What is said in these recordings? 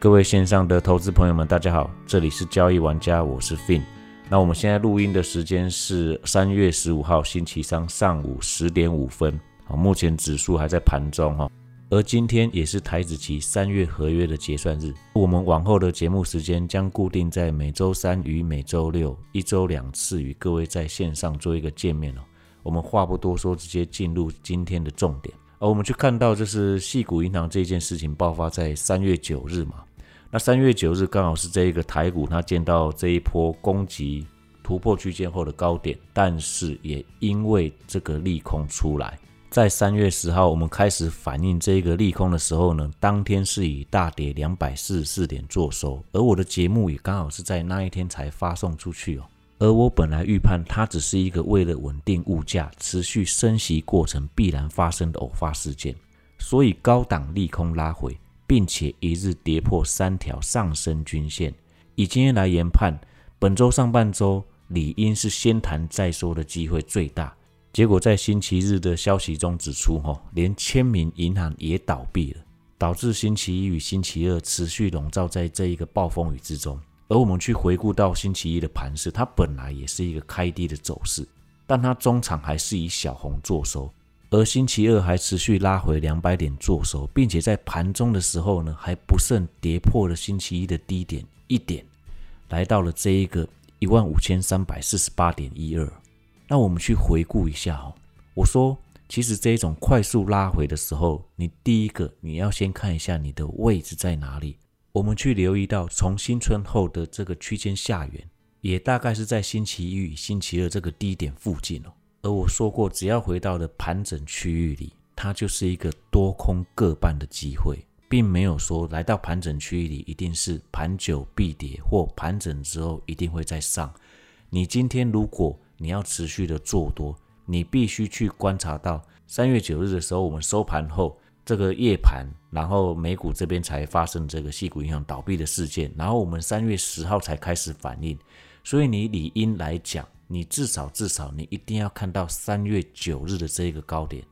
各位线上的投资朋友们，大家好，这里是交易玩家，我是 Fin。那我们现在录音的时间是三月十五号星期三上午十点五分。好，目前指数还在盘中哈，而今天也是台子期三月合约的结算日。我们往后的节目时间将固定在每周三与每周六，一周两次与各位在线上做一个见面哦。我们话不多说，直接进入今天的重点。而我们去看到，就是细谷银行这件事情爆发在三月九日嘛。那三月九日刚好是这一个台股它见到这一波攻击突破区间后的高点，但是也因为这个利空出来，在三月十号我们开始反映这个利空的时候呢，当天是以大跌两百四十四点做收，而我的节目也刚好是在那一天才发送出去哦。而我本来预判它只是一个为了稳定物价、持续升息过程必然发生的偶发事件，所以高档利空拉回。并且一日跌破三条上升均线，以今天来研判，本周上半周理应是先谈再说的机会最大。结果在星期日的消息中指出，哈，连签名银行也倒闭了，导致星期一与星期二持续笼罩在这一个暴风雨之中。而我们去回顾到星期一的盘势，它本来也是一个开低的走势，但它中场还是以小红做收。而星期二还持续拉回两百点做收，并且在盘中的时候呢，还不慎跌破了星期一的低点一点，来到了这一个一万五千三百四十八点一二。那我们去回顾一下哦，我说其实这一种快速拉回的时候，你第一个你要先看一下你的位置在哪里。我们去留意到从新春后的这个区间下缘，也大概是在星期一与星期二这个低点附近哦。而我说过，只要回到了盘整区域里，它就是一个多空各半的机会，并没有说来到盘整区域里一定是盘久必跌，或盘整之后一定会再上。你今天如果你要持续的做多，你必须去观察到三月九日的时候，我们收盘后这个夜盘，然后美股这边才发生这个系股银行倒闭的事件，然后我们三月十号才开始反应，所以你理应来讲。你至少至少你一定要看到三月九日的这一个高点，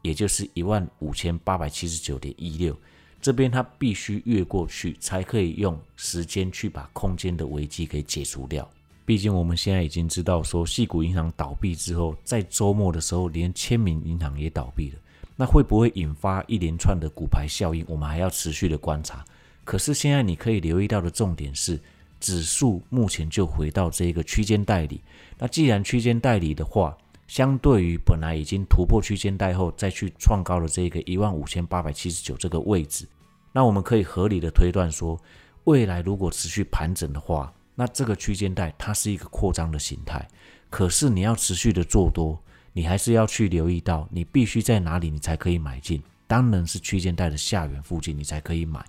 也就是一万五千八百七十九点一六，这边它必须越过去，才可以用时间去把空间的危机给解除掉。毕竟我们现在已经知道说，细谷银行倒闭之后，在周末的时候，连签名银行也倒闭了，那会不会引发一连串的股牌效应？我们还要持续的观察。可是现在你可以留意到的重点是。指数目前就回到这个区间带里，那既然区间带里的话，相对于本来已经突破区间带后再去创高的这个一万五千八百七十九这个位置，那我们可以合理的推断说，未来如果持续盘整的话，那这个区间带它是一个扩张的形态。可是你要持续的做多，你还是要去留意到，你必须在哪里你才可以买进，当然是区间带的下缘附近你才可以买，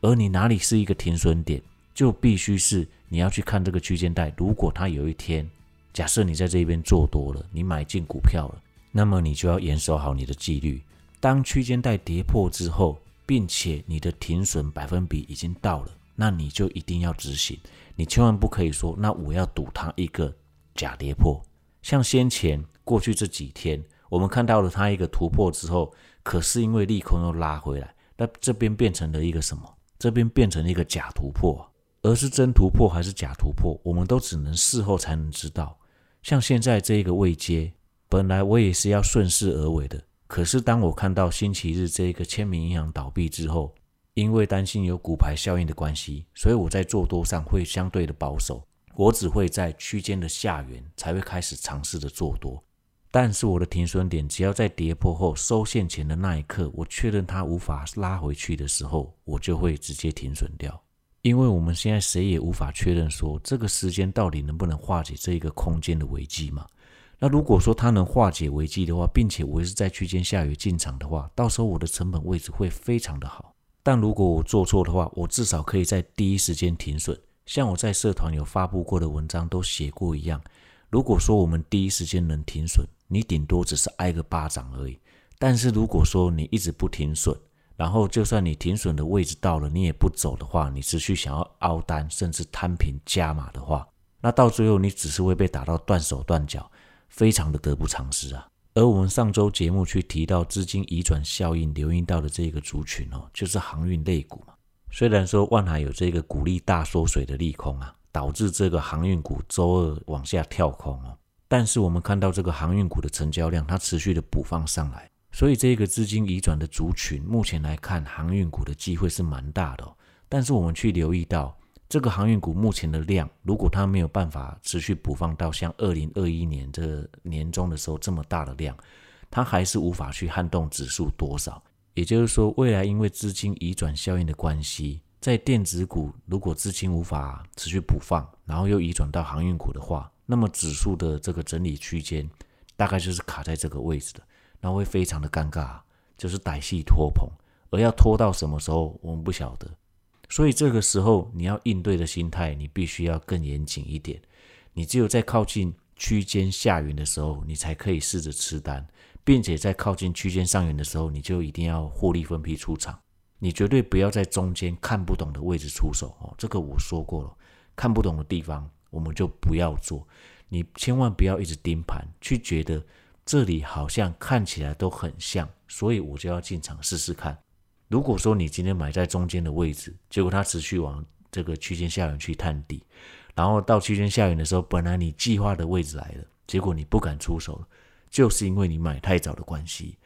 而你哪里是一个停损点？就必须是你要去看这个区间带，如果它有一天，假设你在这边做多了，你买进股票了，那么你就要严守好你的纪律。当区间带跌破之后，并且你的停损百分比已经到了，那你就一定要执行。你千万不可以说，那我要赌它一个假跌破。像先前过去这几天，我们看到了它一个突破之后，可是因为利空又拉回来，那这边变成了一个什么？这边变成了一个假突破。而是真突破还是假突破，我们都只能事后才能知道。像现在这一个未接，本来我也是要顺势而为的。可是当我看到星期日这一个签名银行倒闭之后，因为担心有股牌效应的关系，所以我在做多上会相对的保守。我只会在区间的下缘才会开始尝试的做多。但是我的停损点，只要在跌破后收线前的那一刻，我确认它无法拉回去的时候，我就会直接停损掉。因为我们现在谁也无法确认说这个时间到底能不能化解这一个空间的危机嘛？那如果说它能化解危机的话，并且我是在区间下雨进场的话，到时候我的成本位置会非常的好。但如果我做错的话，我至少可以在第一时间停损。像我在社团有发布过的文章都写过一样，如果说我们第一时间能停损，你顶多只是挨个巴掌而已。但是如果说你一直不停损，然后，就算你停损的位置到了，你也不走的话，你持续想要凹单，甚至摊平加码的话，那到最后你只是会被打到断手断脚，非常的得不偿失啊。而我们上周节目去提到资金移转效应流应到的这个族群哦，就是航运类股嘛。虽然说万海有这个鼓励大缩水的利空啊，导致这个航运股周二往下跳空哦，但是我们看到这个航运股的成交量它持续的补放上来，所以这个资金移转的族群目前来看，航运股的机会是蛮大的。但是我们去留意到，这个航运股目前的量，如果它没有办法持续补放到像二零二一年这年中的时候这么大的量，它还是无法去撼动指数多少。也就是说，未来因为资金移转效应的关系，在电子股如果资金无法持续补放，然后又移转到航运股的话，那么指数的这个整理区间大概就是卡在这个位置的，那会非常的尴尬，就是歹戏拖棚，而要拖到什么时候，我们不晓得。所以这个时候你要应对的心态，你必须要更严谨一点。你只有在靠近区间下缘的时候，你才可以试着吃单。并且在靠近区间上缘的时候，你就一定要获利分批出场，你绝对不要在中间看不懂的位置出手哦。这个我说过了，看不懂的地方我们就不要做。你千万不要一直盯盘，去觉得这里好像看起来都很像，所以我就要进场试试看。如果说你今天买在中间的位置，结果它持续往这个区间下缘去探底，然后到区间下缘的时候，本来你计划的位置来了，结果你不敢出手了。就是因为你买太早的关系，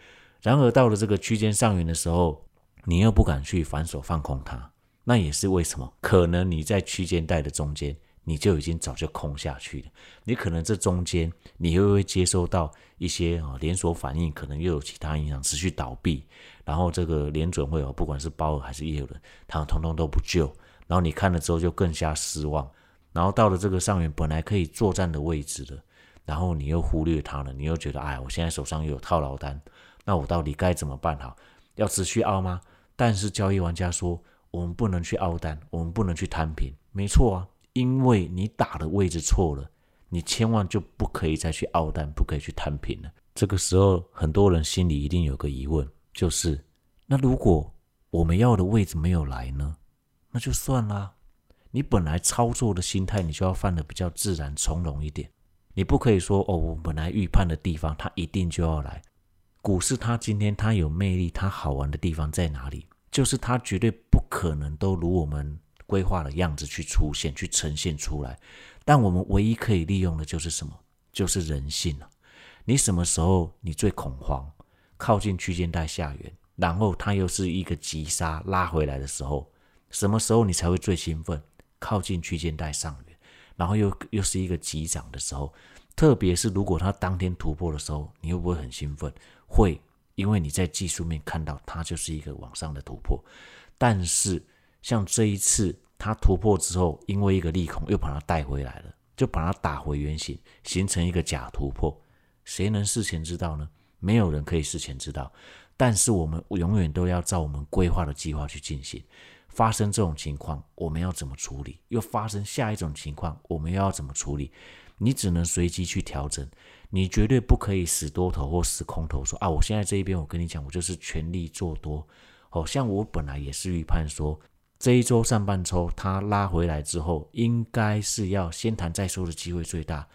然而到了这个区间上缘的时候，你又不敢去反手放空它，那也是为什么？可能你在区间带的中间，你就已经早就空下去了。你可能这中间，你又会接收到一些啊连锁反应，可能又有其他影响，持续倒闭，然后这个连准会有，不管是包还是业务的，他们通通都不救，然后你看了之后就更加失望，然后到了这个上缘，本来可以作战的位置的。然后你又忽略它了，你又觉得，哎，我现在手上又有套牢单，那我到底该怎么办好？要持续凹吗？但是交易玩家说，我们不能去凹单，我们不能去摊平，没错啊，因为你打的位置错了，你千万就不可以再去凹单，不可以去摊平了。这个时候，很多人心里一定有个疑问，就是，那如果我们要的位置没有来呢？那就算啦。你本来操作的心态，你就要放的比较自然从容一点。你不可以说哦，我本来预判的地方，它一定就要来。股市它今天它有魅力，它好玩的地方在哪里？就是它绝对不可能都如我们规划的样子去出现、去呈现出来。但我们唯一可以利用的就是什么？就是人性了。你什么时候你最恐慌？靠近区间带下缘，然后它又是一个急杀拉回来的时候，什么时候你才会最兴奋？靠近区间带上缘。然后又又是一个急涨的时候，特别是如果它当天突破的时候，你会不会很兴奋？会，因为你在技术面看到它就是一个往上的突破。但是像这一次它突破之后，因为一个利空又把它带回来了，就把它打回原形，形成一个假突破。谁能事前知道呢？没有人可以事前知道。但是我们永远都要照我们规划的计划去进行。发生这种情况，我们要怎么处理？又发生下一种情况，我们又要怎么处理？你只能随机去调整，你绝对不可以死多头或死空头，说啊，我现在这一边，我跟你讲，我就是全力做多。好像我本来也是预判说，这一周上半周它拉回来之后，应该是要先谈再说的机会最大，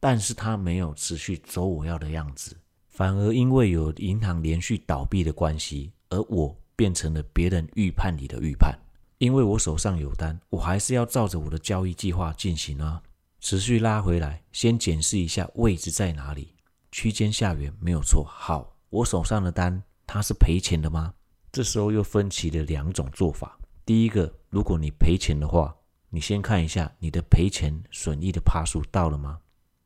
但是它没有持续走我要的样子，反而因为有银行连续倒闭的关系，而我变成了别人预判里的预判。因为我手上有单，我还是要照着我的交易计划进行啊。持续拉回来，先检视一下位置在哪里，区间下缘没有错。好，我手上的单它是赔钱的吗？这时候又分歧了两种做法。第一个，如果你赔钱的话，你先看一下你的赔钱损益的趴数到了吗？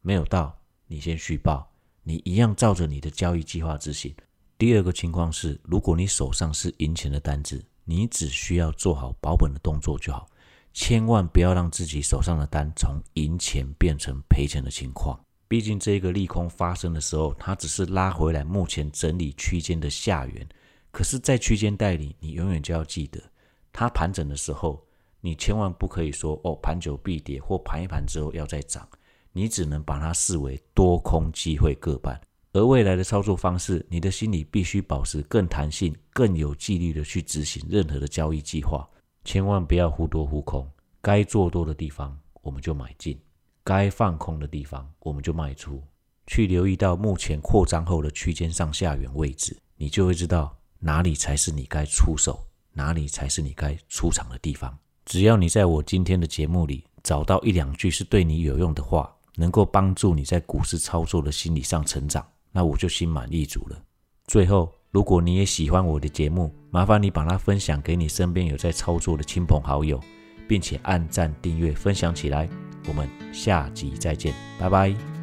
没有到，你先续报，你一样照着你的交易计划执行。第二个情况是，如果你手上是赢钱的单子。你只需要做好保本的动作就好，千万不要让自己手上的单从赢钱变成赔钱的情况。毕竟这个利空发生的时候，它只是拉回来目前整理区间的下缘。可是，在区间带里，你永远就要记得，它盘整的时候，你千万不可以说哦，盘久必跌，或盘一盘之后要再涨，你只能把它视为多空机会各半。而未来的操作方式，你的心里必须保持更弹性、更有纪律的去执行任何的交易计划，千万不要忽多忽空。该做多的地方我们就买进，该放空的地方我们就卖出。去留意到目前扩张后的区间上下缘位置，你就会知道哪里才是你该出手，哪里才是你该出场的地方。只要你在我今天的节目里找到一两句是对你有用的话，能够帮助你在股市操作的心理上成长，那我就心满意足了。最后，如果你也喜欢我的节目，麻烦你把它分享给你身边有在操作的亲朋好友，并且按赞、订阅、分享起来。我们下集再见，拜拜。